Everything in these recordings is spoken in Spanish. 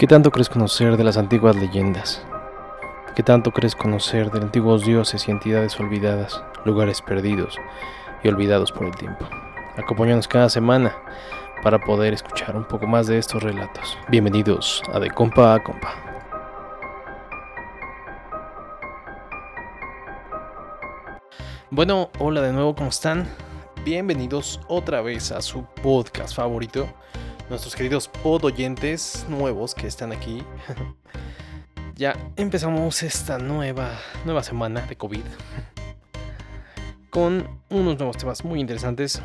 ¿Qué tanto crees conocer de las antiguas leyendas? ¿Qué tanto crees conocer de antiguos dioses y entidades olvidadas, lugares perdidos y olvidados por el tiempo? Acompáñanos cada semana para poder escuchar un poco más de estos relatos. Bienvenidos a De Compa a Compa. Bueno, hola de nuevo, ¿cómo están? Bienvenidos otra vez a su podcast favorito nuestros queridos podoyentes nuevos que están aquí. ya empezamos esta nueva, nueva semana de COVID con unos nuevos temas muy interesantes.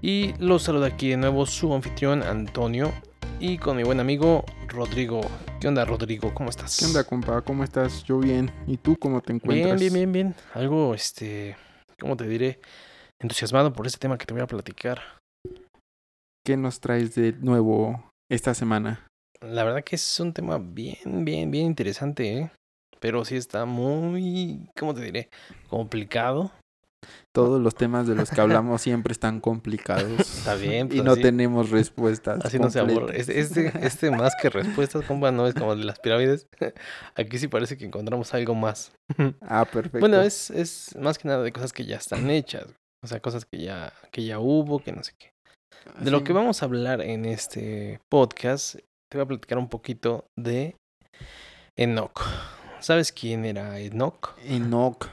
Y los saludo aquí de nuevo su anfitrión Antonio y con mi buen amigo Rodrigo. ¿Qué onda, Rodrigo? ¿Cómo estás? ¿Qué onda, compa? ¿Cómo estás? Yo bien. ¿Y tú cómo te encuentras? Bien, bien, bien, bien. Algo, este, ¿cómo te diré? Entusiasmado por este tema que te voy a platicar. ¿Qué nos traes de nuevo esta semana? La verdad que es un tema bien, bien, bien interesante, ¿eh? Pero sí está muy, ¿cómo te diré? Complicado. Todos los temas de los que hablamos siempre están complicados. Está bien. Pues y no tenemos respuestas. Así no se aburre. Este, este, este, más que respuestas, compa, no es como de las pirámides. Aquí sí parece que encontramos algo más. Ah, perfecto. Bueno, es, es más que nada de cosas que ya están hechas. O sea, cosas que ya, que ya hubo, que no sé qué. De lo que vamos a hablar en este podcast, te voy a platicar un poquito de Enoch. ¿Sabes quién era Enoch? Enoch.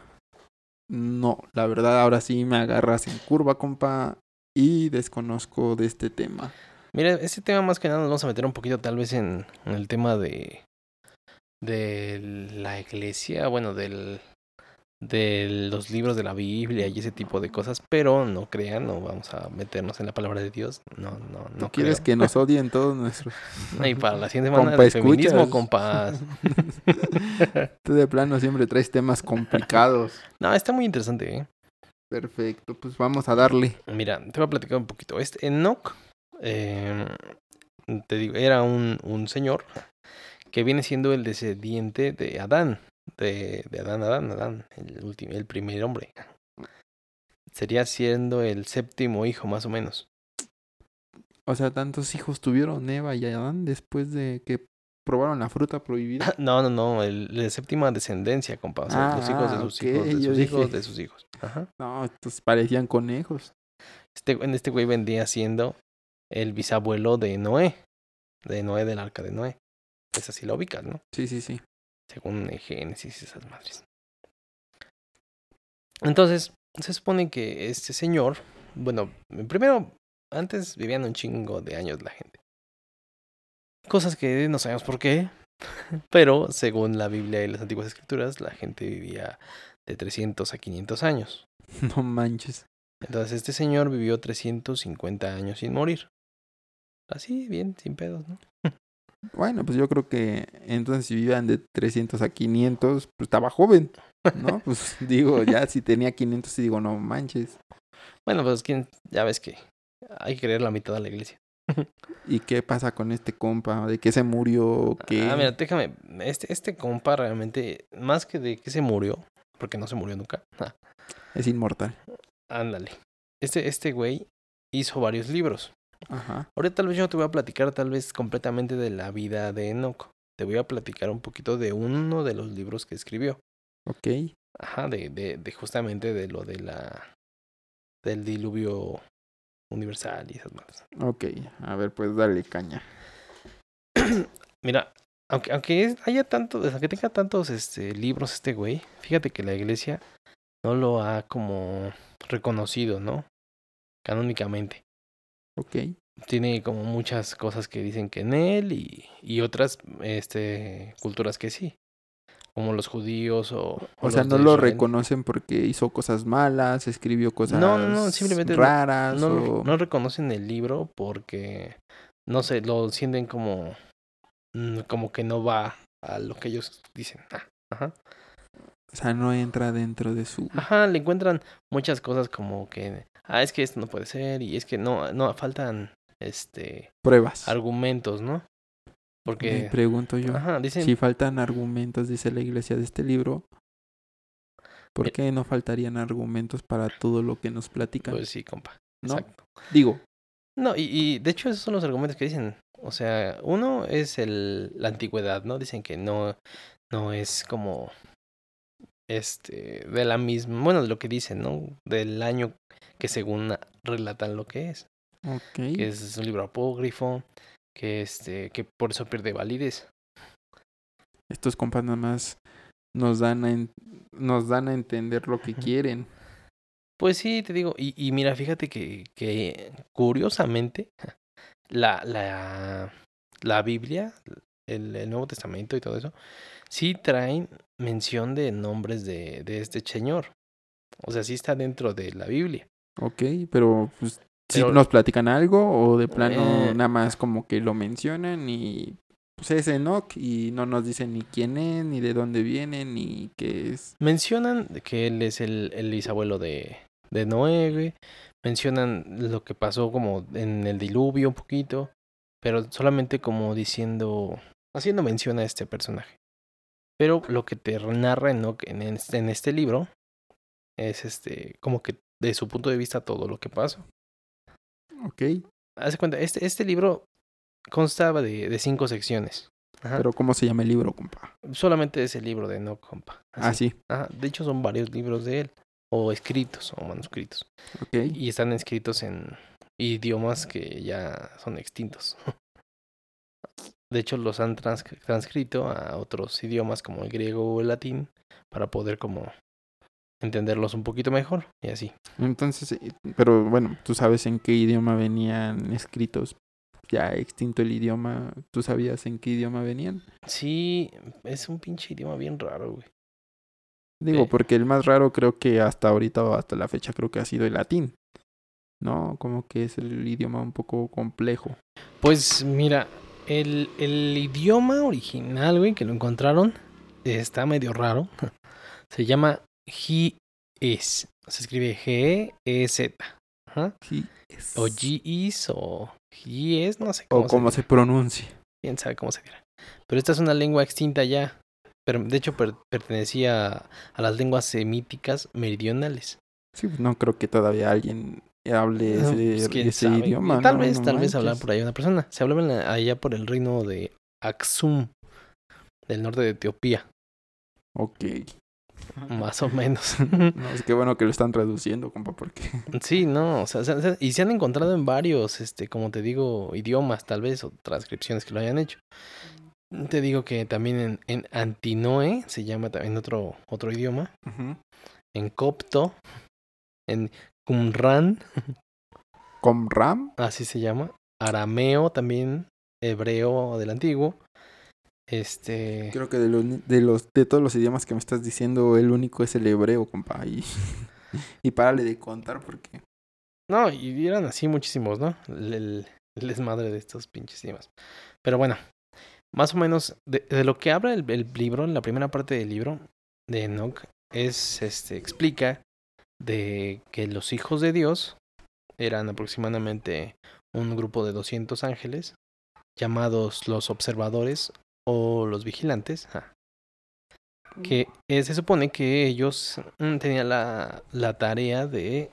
No, la verdad ahora sí me agarras en curva, compa, y desconozco de este tema. Mira, este tema más que nada nos vamos a meter un poquito tal vez en, en el tema de de la iglesia, bueno, del de los libros de la Biblia y ese tipo de cosas, pero no crean, no vamos a meternos en la palabra de Dios. No, no, no. quieres que nos odien todos nuestros? Y para la siguiente semana de feminismo, compas. Tú de plano siempre traes temas complicados. No, está muy interesante, ¿eh? Perfecto, pues vamos a darle. Mira, te voy a platicar un poquito. Este Enoch, eh, te digo, era un, un señor que viene siendo el descendiente de Adán de, de Adán, Adán, Adán, el, último, el primer hombre. Sería siendo el séptimo hijo, más o menos. O sea, tantos hijos tuvieron Eva y Adán después de que probaron la fruta prohibida. No, no, no, el, la séptima descendencia, compa. los hijos de sus hijos, de sus hijos, de sus hijos. Ajá. No, estos parecían conejos. Este, en este güey vendría siendo el bisabuelo de Noé. De Noé del arca de Noé. Es así lo ubicas, ¿no? Sí, sí, sí según Génesis y esas madres. Entonces, se supone que este señor, bueno, primero, antes vivían un chingo de años la gente. Cosas que no sabemos por qué, pero según la Biblia y las antiguas escrituras, la gente vivía de 300 a 500 años. No manches. Entonces este señor vivió 350 años sin morir. Así, bien, sin pedos, ¿no? Bueno, pues yo creo que entonces si vivían de 300 a 500, pues estaba joven, ¿no? Pues digo, ya si tenía 500, digo, no manches. Bueno, pues ¿quién? ya ves que hay que creer la mitad de la iglesia. ¿Y qué pasa con este compa? ¿De qué se murió? ¿Qué? Ah, mira, déjame. Este, este compa realmente, más que de que se murió, porque no se murió nunca. Es inmortal. Ándale. Este, este güey hizo varios libros. Ajá. Ahora tal vez yo no te voy a platicar tal vez completamente de la vida de Enoch. Te voy a platicar un poquito de uno de los libros que escribió. Ok. Ajá, de, de, de justamente de lo de la del diluvio universal y esas cosas. Ok, a ver, pues dale caña. Mira, aunque, aunque haya tantos, aunque tenga tantos este, libros este güey, fíjate que la iglesia no lo ha como reconocido, ¿no? Canónicamente. Ok. Tiene como muchas cosas que dicen que en él y, y otras este, culturas que sí. Como los judíos o... O, sea, no lo reconocen porque hizo cosas malas, escribió cosas no, no, no, simplemente raras. No, o... no reconocen el libro porque, no sé, lo sienten como, mm, como que no va a lo que ellos dicen. Ah, ajá. O sea, no entra dentro de su... Ajá, le encuentran muchas cosas como que ah, es que esto no puede ser y es que no, no, faltan, este... Pruebas. Argumentos, ¿no? Porque... Me pregunto yo. Ajá, dicen... Si faltan argumentos, dice la iglesia de este libro, ¿por qué no faltarían argumentos para todo lo que nos platican? Pues sí, compa. ¿No? Exacto. Digo, No, y, y de hecho esos son los argumentos que dicen. O sea, uno es el, la antigüedad, ¿no? Dicen que no, no es como este de la misma, bueno, de lo que dicen, ¿no? Del año que según relatan lo que es. Que es un libro apócrifo, que este, que por eso pierde validez. Estos compas nada más nos dan a, en- nos dan a entender lo que quieren. Pues sí, te digo, y, y mira, fíjate que, que curiosamente, la, la, la Biblia, el, el Nuevo Testamento y todo eso, sí traen mención de nombres de, de este señor. O sea, sí está dentro de la Biblia. Ok, pero pues si Pero- nos platican algo o de plano Eh. nada más como que lo mencionan y pues es Enoch y no nos dicen ni quién es, ni de dónde viene, ni qué es. Mencionan que él es el, el bisabuelo de, de Noé, güey. Mencionan lo que pasó como en el diluvio un poquito, pero solamente como diciendo, haciendo mención a este personaje. Pero lo que te narra Enoch en este, en este libro es este, como que de su punto de vista todo lo que pasó. Ok, Haz de cuenta, este, este libro constaba de, de cinco secciones. Ajá. pero ¿cómo se llama el libro, compa? Solamente es el libro de Enoch, compa. Ah, sí, Ajá, De hecho, son varios libros de él, o escritos, o manuscritos. ok. Y están escritos en idiomas que ya son extintos. De hecho, los han trans- transcrito a otros idiomas como el griego o el latín para poder como entenderlos un poquito mejor y así. Entonces, eh, pero bueno, tú sabes en qué idioma venían escritos. Ya extinto el idioma, ¿tú sabías en qué idioma venían? Sí, es un pinche idioma bien raro, güey. Digo, Eh. porque el más raro creo que hasta ahorita o hasta la fecha creo que ha sido el latín. ¿No? Como que es el idioma un poco complejo. Pues mira, el, el idioma original, güey, que lo encontraron, está medio raro. Se llama G-Es. Se escribe G-E-Z. Ajá. Sí. es- O o G-Es, no sé cómo, O como se, se pronuncia. quién sabe cómo se dirá. Pero esta es una lengua extinta ya. Pero de hecho per- pertenecía a las lenguas semíticas meridionales. Sí, pues, no creo que todavía alguien hable No, ese, pues, ese idioma. Tal ¿no? vez, No tal vez manches. por ahí una persona. Se hablaba la- allá por el reino de Aksum, del norte de Etiopía, Ok. más o menos. No, es que bueno que lo están traduciendo, compa, porque... sí, no, o sea, se- se- y se han encontrado en varios, este, como te digo, idiomas tal vez, o transcripciones que lo hayan hecho. Te digo que también en, en Antinoe, se llama también otro, otro idioma, Ujú. en Copto, en Qumran, Comram. así se llama, arameo también, hebreo del antiguo, este... Creo que de los, de los de todos los idiomas que me estás diciendo, el único es el hebreo, compa. Y, y párale de contar porque... No, y eran así muchísimos, ¿no? El, el desmadre de estos pinches idiomas. Pero bueno, más o menos de, de lo que habla el, el libro, la primera parte del libro de Enoch, es, este, explica de que los hijos de Dios eran aproximadamente un grupo de 200 ángeles, llamados los observadores o los vigilantes, ah, que eh, se supone que ellos mm, tenían la, la tarea de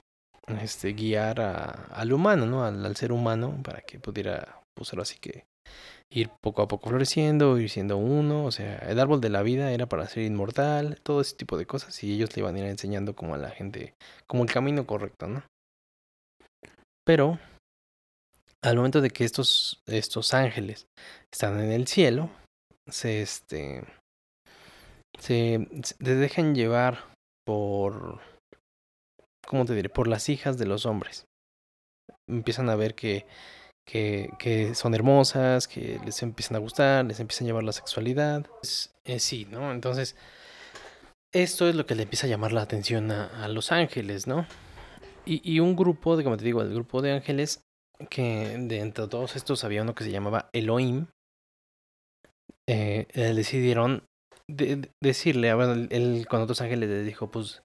este, guiar a- al humano, ¿no? Al, al ser humano para que pudiera, pues ahora sí que ir poco a poco floreciendo, ir siendo uno, o sea, el árbol de la vida era para ser inmortal, todo ese tipo de cosas y ellos le iban a ir enseñando como a la gente, como el camino correcto, ¿no? Pero al momento de que estos, estos ángeles están en el cielo, se este se, dejan llevar por ¿cómo te diré? por las hijas de los hombres. Empiezan a ver que que, son hermosas, que les empiezan a gustar, les empiezan a llevar la sexualidad. Eh, sí, ¿no? Entonces, esto es lo que le empieza a llamar la atención a, a los ángeles, ¿no? Y, y un grupo, de, como te digo, el grupo de ángeles, que de entre todos estos había uno que se llamaba Elohim, eh, eh, decidieron de- de- decirle, a ver, él, él con otros ángeles les dijo, pues,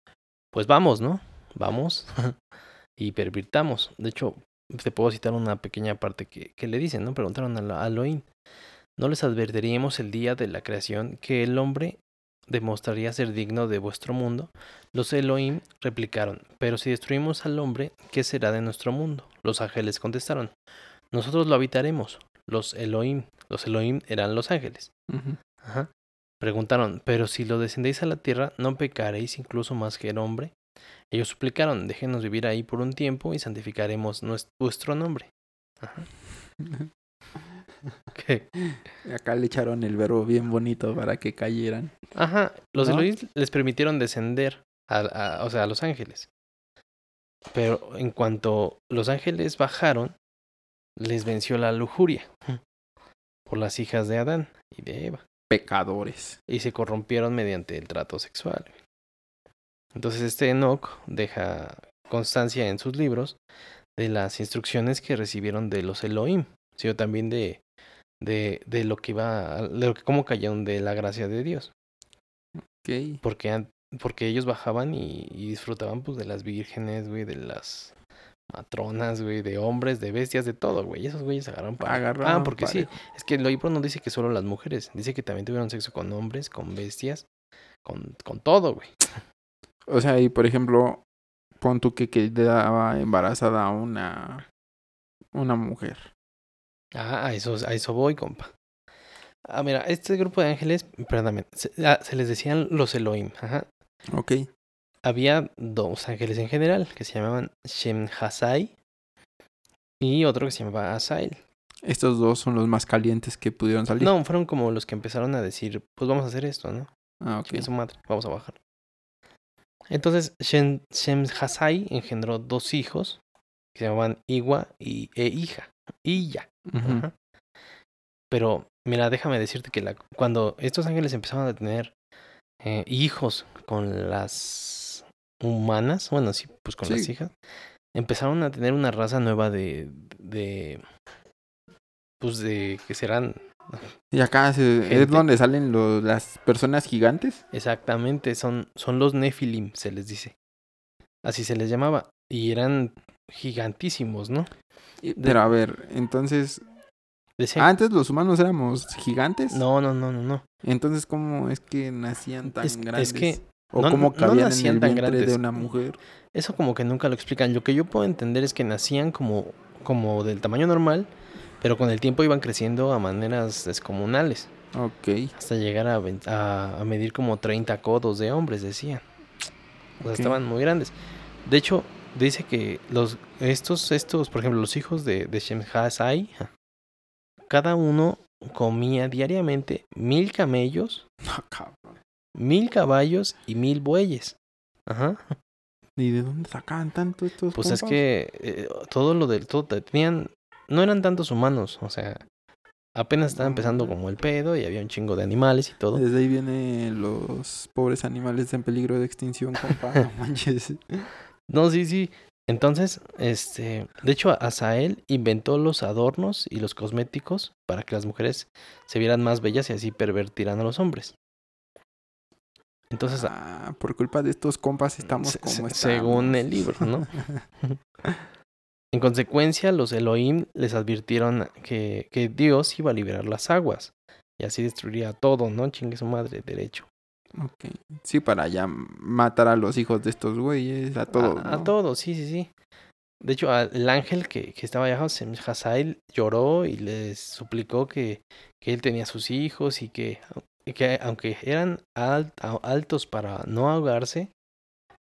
pues vamos, ¿no? Vamos y pervirtamos. De hecho, te puedo citar una pequeña parte que, que le dicen, ¿no? Preguntaron a, la- a Elohim, ¿no les advertiríamos el día de la creación que el hombre demostraría ser digno de vuestro mundo. Los Elohim replicaron, pero si destruimos al hombre, ¿qué será de nuestro mundo? Los ángeles contestaron, nosotros lo habitaremos. Los Elohim, los Elohim eran los ángeles. Ajá. Preguntaron, pero si lo descendéis a la tierra, ¿no pecaréis incluso más que el hombre? Ellos suplicaron, déjenos vivir ahí por un tiempo y santificaremos vuestro nombre. Ajá. Acá le echaron el verbo bien bonito para que cayeran. Ajá, los ¿No? Elohim les permitieron descender, a, a- o sea, a los ángeles. Pero en cuanto los ángeles bajaron, les venció la lujuria por las hijas de Adán y de Eva. Pecadores. y se corrompieron mediante el trato sexual. Entonces este Enoch deja constancia en sus libros de las instrucciones que recibieron de los Elohim, sino también de, de, de lo que iba, a- de lo que, cómo cayeron de la gracia de Dios, Ok. porque, porque ellos bajaban y, y disfrutaban pues de las vírgenes, güey, de las matronas, güey, de hombres, de bestias, de todo, güey, esos güeyes agarraron para... Agarraban ah, porque sí, es que el libro no dice que solo las mujeres, dice que también tuvieron sexo con hombres, con bestias, con, con todo, güey. O sea, y por ejemplo, pon tú que quedaba embarazada a una, una mujer. Ah, a eso, a eso voy, compa. Ah, mira, este grupo de ángeles, perdóname, se, ah, se les decían los Elohim. Ajá. Ok. Había dos ángeles en general que se llamaban Shem Hasai y otro que se llamaba Asael. Estos dos son los más calientes que pudieron salir. No, fueron como los que empezaron a decir, pues vamos a hacer esto, ¿no? Ah, ok. su madre, vamos a bajar. Entonces, Shem, Shem Hasai engendró dos hijos que se llamaban Iwa y e hija. Ujú. Ajá. Pero, mira, déjame decirte que la, cuando estos ángeles empezaron a tener eh, hijos con las humanas, bueno, sí, pues con las hijas, empezaron a tener una raza nueva de, de, pues de que serán Y acá se- es donde salen los, las personas gigantes. exactamente, son, son los Nephilim, se les dice. Así se les llamaba. Y eran gigantísimos, ¿no? Y- Pero a ver, entonces, antes los humanos éramos gigantes. no, no, no, no, no. Entonces, ¿cómo es que nacían tan Es- es grandes? que o no- cómo no cabían en nacían el tan vientre de grandes. una mujer. Eso como que nunca lo explican. Lo que yo puedo entender es que nacían como, como del tamaño normal, pero con el tiempo iban creciendo a maneras descomunales, Ok. hasta llegar a, ven- a, a medir como 30 codos de hombres, decían. O sea, estaban muy grandes. De hecho, dice que los estos, estos, por ejemplo, los hijos de, de cada uno comía diariamente mil camellos, No, cabrón. Mil caballos y mil bueyes. Ajá. ¿Y de dónde sacaban tanto estos Pues es que eh, todo lo del todo tenían no eran tantos humanos, o sea, apenas estaba empezando como el pedo y había un chingo de animales y todo. Desde ahí vienen los pobres animales en peligro de extinción, compa. No manches. No, sí, sí. Entonces, este, de hecho, Asael inventó los adornos y los cosméticos para que las mujeres se vieran más bellas y así pervertirán a los hombres. Entonces, Ah, por culpa de estos compas estamos como estamos. según el libro, ¿no? En consecuencia, los Elohim les advirtieron que, que Dios iba a liberar las aguas y así destruiría todo, ¿no? Chingue su madre, derecho. Ok. Sí, para ya matar a los hijos de estos güeyes, a todos. a, a ¿no? todos, sí, sí, sí. De hecho, a- el ángel que, que estaba allá, Hazael, lloró y les suplicó que, que él tenía sus hijos y que, que aunque eran altos para no ahogarse,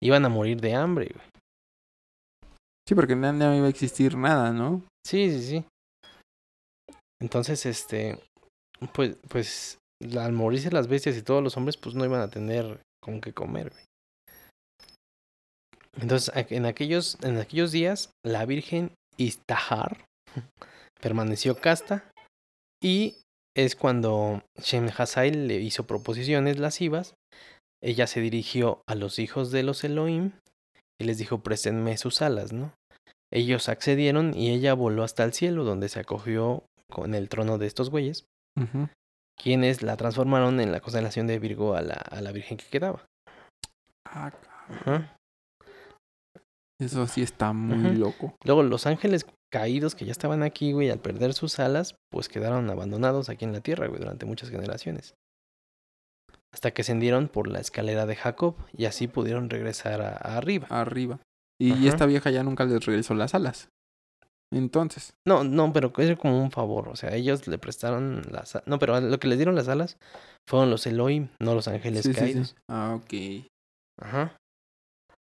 iban a morir de hambre. güey. Sí, porque no, no iba a existir nada, ¿no? Sí, sí, sí. Entonces, este, pues, pues, al morirse las bestias y todos los hombres, pues no iban a tener con qué comer, güey. Entonces, en aquellos, en aquellos días, la Virgen Istahar permaneció casta y es cuando Shem Hazael le hizo proposiciones lascivas. Ella se dirigió a los hijos de los Elohim y les dijo, préstenme sus alas, ¿no? Ellos accedieron y ella voló hasta el cielo, donde se acogió con el trono de estos güeyes, quienes la transformaron en la constelación de Virgo a la, a la Virgen que quedaba. Ah. Eso sí está muy loco. Luego los ángeles caídos que ya estaban aquí, güey, al perder sus alas, pues quedaron abandonados aquí en la tierra, güey, durante muchas generaciones. hasta que ascendieron por la escalera de Jacob y así pudieron regresar a, a arriba. Arriba. Y esta vieja ya nunca les regresó las alas. Entonces, No, no, pero es como un favor. O sea, ellos le prestaron las... a- No, pero lo que les dieron las alas fueron los Elohim, no los ángeles sí, sí, caídos. sí. Ah, ok. Ajá.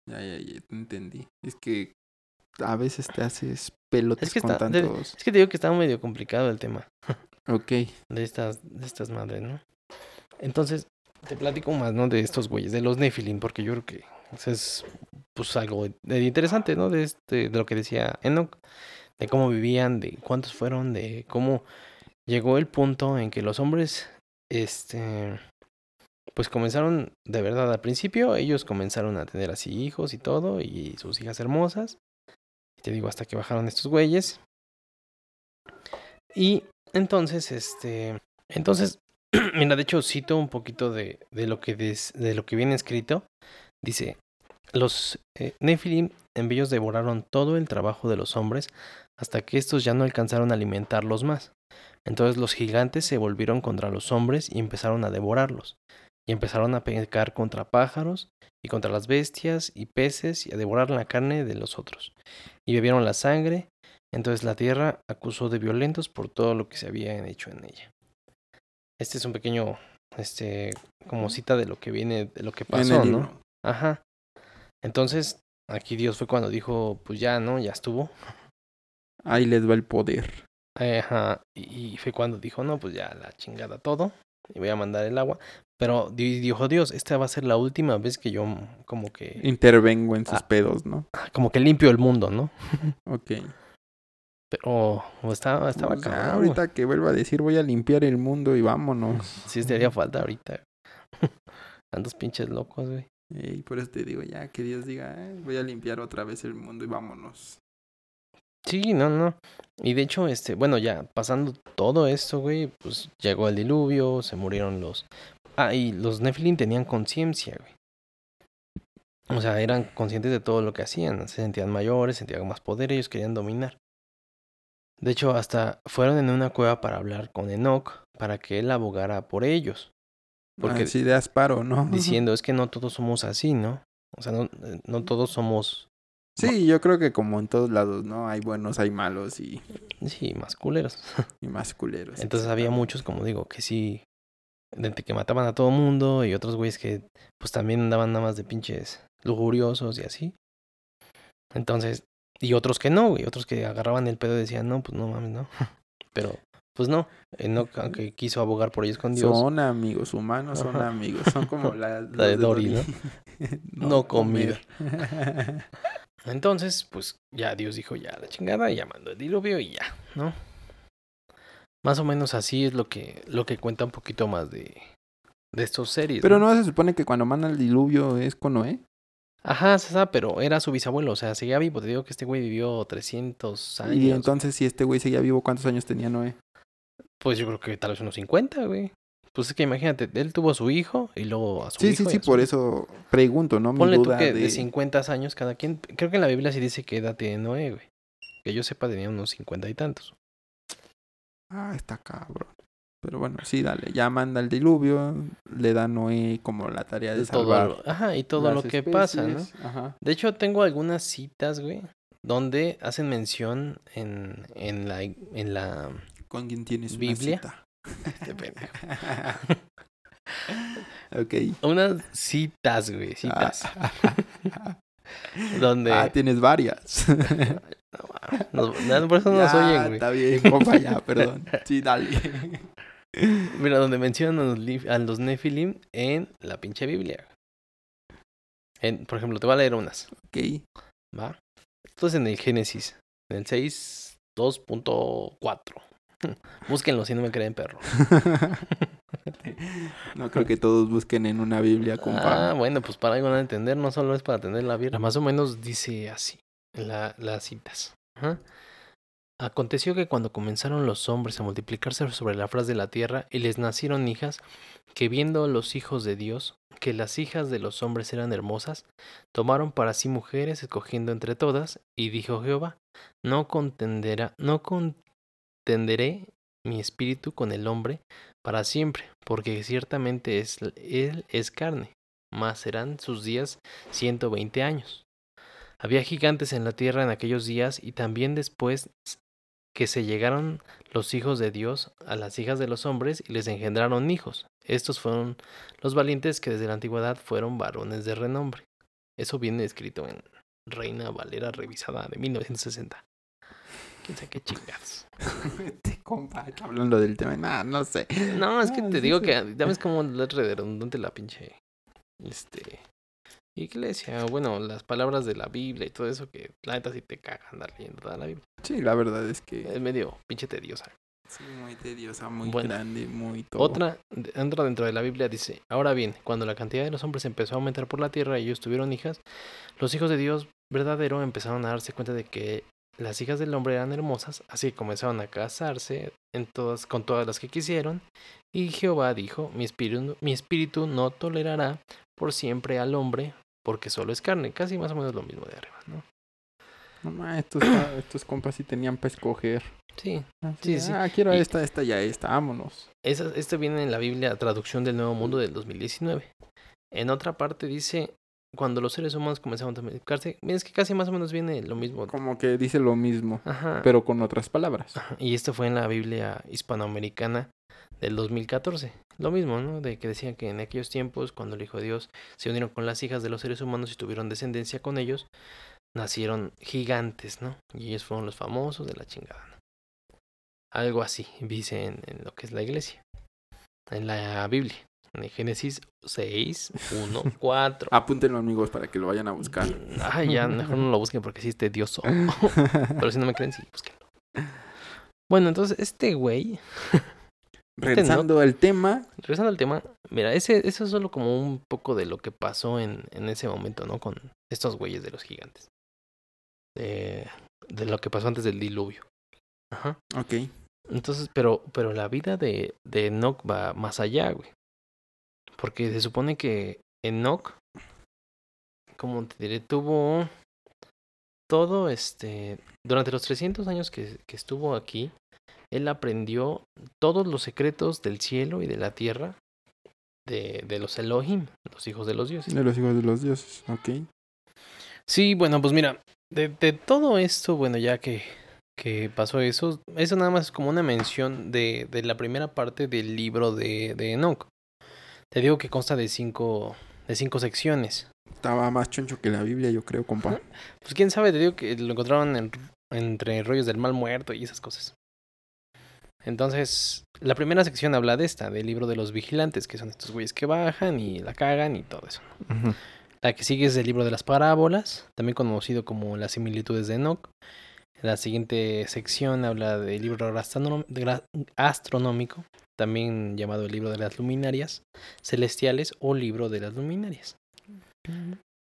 Ya, ya, ya, te entendí. Es que a veces te haces pelotes Es que con está- de- tantos. Es que te digo que está medio complicado el tema Ok. de estas, de estas madres, ¿no? Entonces, te platico más, ¿no? De estos güeyes, de los Nephilim, porque yo creo que es pues algo de interesante, ¿no? De este, de lo que decía Enoch, de cómo vivían, de cuántos fueron, de cómo llegó el punto en que los hombres, este, pues comenzaron, de verdad, al principio, ellos comenzaron a tener así hijos y todo, y sus hijas hermosas. Y te digo, hasta que bajaron estos güeyes. Y entonces, este, entonces, mira, de hecho cito un poquito de, de lo que de lo que viene escrito. Dice, los eh, Nephilim en ellos devoraron todo el trabajo de los hombres hasta que estos ya no alcanzaron a alimentarlos más. Entonces los gigantes se volvieron contra los hombres y empezaron a devorarlos. Y empezaron a pecar contra pájaros y contra las bestias y peces y a devorar la carne de los otros. Y bebieron la sangre. Entonces la tierra acusó de violentos por todo lo que se había hecho en ella. Este es un pequeño, este, como cita de lo que viene, de lo que pasó. ¿no? Ajá. Entonces, aquí Dios fue cuando dijo, pues ya, ¿no? Ya estuvo. Ahí les va el poder. Ajá. Y y fue cuando dijo, no, pues ya la chingada todo. Y voy a mandar el agua. Pero di- dijo Dios, esta va a ser la última vez que yo mm, como que, Intervengo en sus Ah. pedos, ¿no? como que limpio el mundo, ¿no? Ok. Pero pues, estaba, estaba güey. ahorita que vuelva a decir voy a limpiar el mundo y vámonos. Sí, te haría falta ahorita. Tantos pinches locos, güey. Y por eso te digo ya que Dios diga, "Eh, voy a limpiar otra vez el mundo y vámonos. Sí, no, no. Y de hecho, este, bueno, ya pasando todo esto, güey, pues llegó el diluvio, se murieron los. Ah, y los Nephilim tenían conciencia, güey. O sea, eran conscientes de todo lo que hacían, se sentían mayores, sentían más poder, ellos querían dominar. De hecho, hasta fueron en una cueva para hablar con Enoch, para que él abogara por ellos. Porque Así de asparo, ¿no? diciendo, es que no todos somos así, ¿no? O sea, no, no todos somos, Sí, yo creo que como en todos lados, ¿no? Hay buenos, hay malos y, sí, más culeros. y más culeros. Entonces había muchos, como digo, que sí, de que mataban a todo mundo y otros güeyes que pues también andaban nada más de pinches lujuriosos y así. Entonces, y otros que no, güey, otros que agarraban el pedo y decían, no, pues no mames, no. Pero, pues no, Enoch, aunque quiso abogar por ellos con Dios, Son amigos, humanos son amigos. Son como la, de Dory, ¿no? ¿no? No comida. Entonces, pues ya Dios dijo, ya la chingada, ya mandó el diluvio y ya, ¿no? Más o menos así es lo que, lo que cuenta un poquito más de, de estos series. Pero no se supone que cuando manda el diluvio es con Noé. Ajá, se sabe, pero era su bisabuelo, o sea, seguía vivo. Te digo que este güey vivió 300 años. Y entonces, si este güey seguía vivo, ¿cuántos años tenía Noé? Pues yo creo que tal vez unos 50, güey. Pues es que imagínate, él tuvo a su hijo y luego a su Sí, hijo. sí, sí, su por hijo. eso pregunto, ¿no? Mi Ponle tú duda que de... de 50 años cada quien. Creo que en la Biblia sí dice que edad tiene Noé, güey. Que yo sepa tenía unos 50 y tantos. Ah, está cabrón. Pero bueno, sí, dale. Ya manda el diluvio, le da a Noé como la tarea de todo salvar lo- ajá, y todo lo que pasa, ¿no? Ajá. De hecho, tengo algunas citas, güey, donde hacen mención en, en la... En la ¿Con quién tienes una Biblia. cita? este pendejo. ok. unas citas, güey, citas. Ah, donde... ah, tienes varias. No, no, por eso no nos oyen, güey. Está bien, compa, ya, perdón. Sí, dale. Mira, donde mencionan a los, Nephilim en la pinche Biblia. En, por ejemplo, te voy a leer unas, ok. ¿va? Esto es en el Génesis, en el 6, 2.4. Búsquenlo si no me creen, perro. no creo que todos busquen en una Biblia, compa. Ah, bueno, pues para algo no entender, no solo es para atender la Biblia. Más o menos dice así, la, las citas. Ajá. Aconteció que cuando comenzaron los hombres a multiplicarse sobre la faz de la tierra y les nacieron hijas, que viendo los hijos de Dios, que las hijas de los hombres eran hermosas, tomaron para sí mujeres, escogiendo entre todas, y dijo Jehová, no contenderá, no contenderé mi espíritu con el hombre para siempre, porque ciertamente él es carne, mas serán sus días ciento veinte años. Había gigantes en la tierra en aquellos días y también después que se llegaron los hijos de Dios a las hijas de los hombres y les engendraron hijos. Estos fueron los valientes que desde la antigüedad fueron varones de renombre. Eso viene escrito en Reina Valera revisada de 1960. Quién sabe qué chingados. Este compa, hablando del tema, nah, no sé. No, es que Ah, te sí, digo sí. que ya ves como redundante la pinche este iglesia, bueno, las palabras de la Biblia y todo eso que la neta sí te caga andar leyendo toda la Biblia. Sí, la verdad es que Es medio pinche tediosa. sí, muy tediosa, muy Bueno, grande, muy todo. Otra, otra dentro de la Biblia dice, ahora bien, cuando la cantidad de los hombres empezó a aumentar por la tierra y ellos tuvieron hijas, los hijos de Dios verdadero empezaron a darse cuenta de que las hijas del hombre eran hermosas, así que comenzaron a casarse en todas, con todas las que quisieron, y Jehová dijo, mi espíritu, mi espíritu no tolerará por siempre al hombre, porque solo es carne, casi más o menos lo mismo de arriba, ¿no? No, ma, estos, ah, estos compas sí tenían para escoger. Sí, Así, Sí, sí. Ah, quiero Y- esta, esta, ya esta, vámonos. Esa, esto viene en la Biblia, traducción del Nuevo Mundo del 2019. En otra parte dice, cuando los seres humanos comenzaron a multiplicarse, es que casi más o menos viene lo mismo. Como que dice lo mismo, Ajá. pero con otras palabras. Ajá, Y esto fue en la Biblia hispanoamericana del 2014. Lo mismo, ¿no? De que decían que en aquellos tiempos, cuando el Hijo de Dios se unieron con las hijas de los seres humanos y tuvieron descendencia con ellos, nacieron gigantes, ¿no? Y ellos fueron los famosos de la chingada, ¿no? Algo así, dice en, en lo que es la iglesia. En la Biblia. En Génesis 6, 1, 4. Apúntenlo, amigos, para que lo vayan a buscar. Ah, ya, mejor no lo busquen porque sí es tedioso. Pero si no me creen, sí, búsquenlo. Bueno, entonces este güey, Regresando al tema, regresando al tema, mira, ese, eso es solo como un poco de lo que pasó en, en ese momento, ¿no? Con estos güeyes de los gigantes. De, de lo que pasó antes del diluvio. Ajá. ok. Entonces, pero, pero la vida de, de Enoch va más allá, güey. Porque se supone que Enoch, como te diré, tuvo todo este. Durante los 300 años que, que estuvo aquí, él aprendió todos los secretos del cielo y de la tierra de, de los Elohim, los hijos de los dioses. De los hijos de los dioses, ok. Sí, bueno, pues mira, de, de todo esto, bueno, ya que, que pasó eso, eso nada más es como una mención de, de la primera parte del libro de, de Enoch. Te digo que consta de cinco, de cinco secciones. Estaba más choncho que la Biblia, yo creo, compa. Pues quién sabe, te digo que lo encontraron en- entre rollos del mal muerto y esas cosas. Entonces, la primera sección habla de esta, del libro de los vigilantes, que son estos güeyes que bajan y la cagan y todo eso. La que sigue es el libro de las parábolas, también conocido como las similitudes de Enoch. La siguiente sección habla del libro astronómico, también llamado el libro de las luminarias celestiales o libro de las luminarias.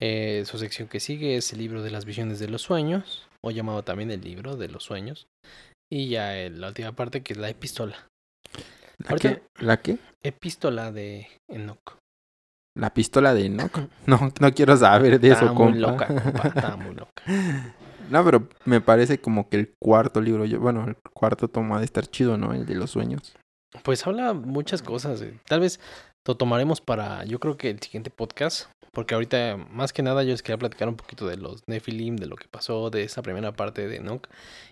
Eh, su sección que sigue es el libro de las visiones de los sueños, o llamado también el libro de los sueños. Y ya eh, la última parte que es la epístola. ¿La Ahorita- qué? ¿La qué? Epístola de Enoch. La pistola de Enoch. No, no quiero saber de Está eso, muy compa. loca, compa, está muy loca. No, pero me parece como que el cuarto libro, yo, bueno, el cuarto toma de estar chido, ¿no? El de los sueños. Pues habla muchas cosas. eh. Tal vez lo tomaremos para, yo creo que el siguiente podcast. Porque ahorita, más que nada, yo les quería platicar un poquito de los Nephilim, de lo que pasó, de esa primera parte de Enoch.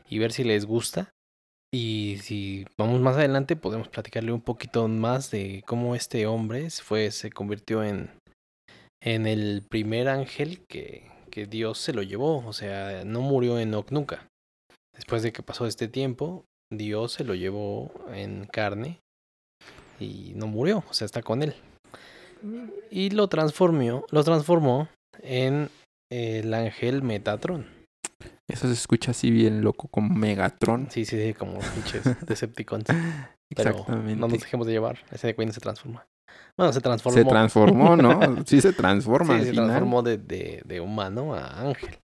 Y ver si les gusta. Y si vamos más adelante, podemos platicarle un poquito más de cómo este hombre fue, se convirtió en, en el primer ángel que, que Dios se lo llevó. O sea, no murió Enoch nunca. Después de que pasó este tiempo, Dios se lo llevó en carne y no murió, o sea, está con él. Y lo transformó, lo transformó en el ángel Metatron. Eso se escucha así bien loco, como Megatron. Sí, sí, sí, como pinches Decepticons. Pero no nos dejemos de llevar, ese de Queen se transforma. Bueno, se transformó. Se transformó, ¿no? Sí se transforma Sí, al se final. transformó de, de, de humano a ángel.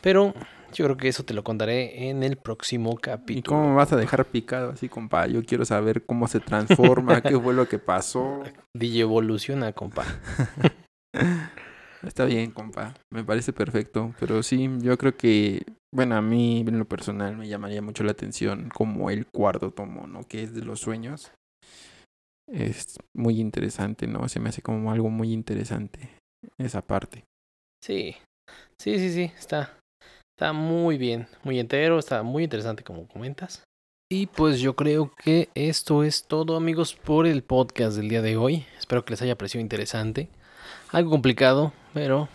Pero yo creo que eso te lo contaré en el próximo ¿Y capítulo. cómo me vas a dejar picado así, compa? Yo quiero saber cómo se transforma, qué fue lo que pasó. DJ evoluciona, compa. Está bien, compa. Me parece perfecto. Pero sí, yo creo que, bueno, a mí en lo personal me llamaría mucho la atención como el cuarto tomo, ¿no? Que es de los sueños. Es muy interesante, ¿no? Se me hace como algo muy interesante esa parte. Sí, sí, sí, sí, está, está muy bien, muy entero, está muy interesante como comentas. Y pues yo creo que esto es todo amigos por el podcast del día de hoy. Espero que les haya parecido interesante. Algo complicado, pero...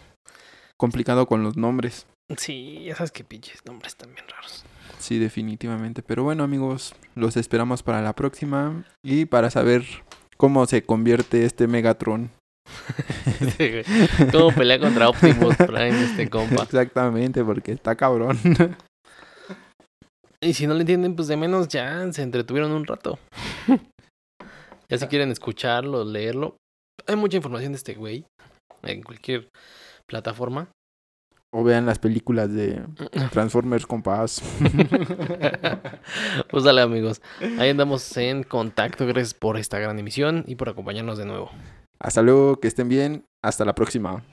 Complicado con los nombres. Sí, ya sabes que pinches nombres también raros. Sí, definitivamente. Pero bueno amigos, los esperamos para la próxima y para saber cómo se convierte este Megatron. ¿Cómo pelea contra Optimus Prime este compa? Exactamente, porque está cabrón. Y si no le entienden, pues de menos ya se entretuvieron un rato. ya si quieren escucharlo, leerlo. Hay mucha información de este güey. En cualquier plataforma. O vean las películas de Transformers con paz. pues dale amigos. Ahí andamos en contacto. Gracias por esta gran emisión y por acompañarnos de nuevo. Hasta luego, que estén bien. Hasta la próxima.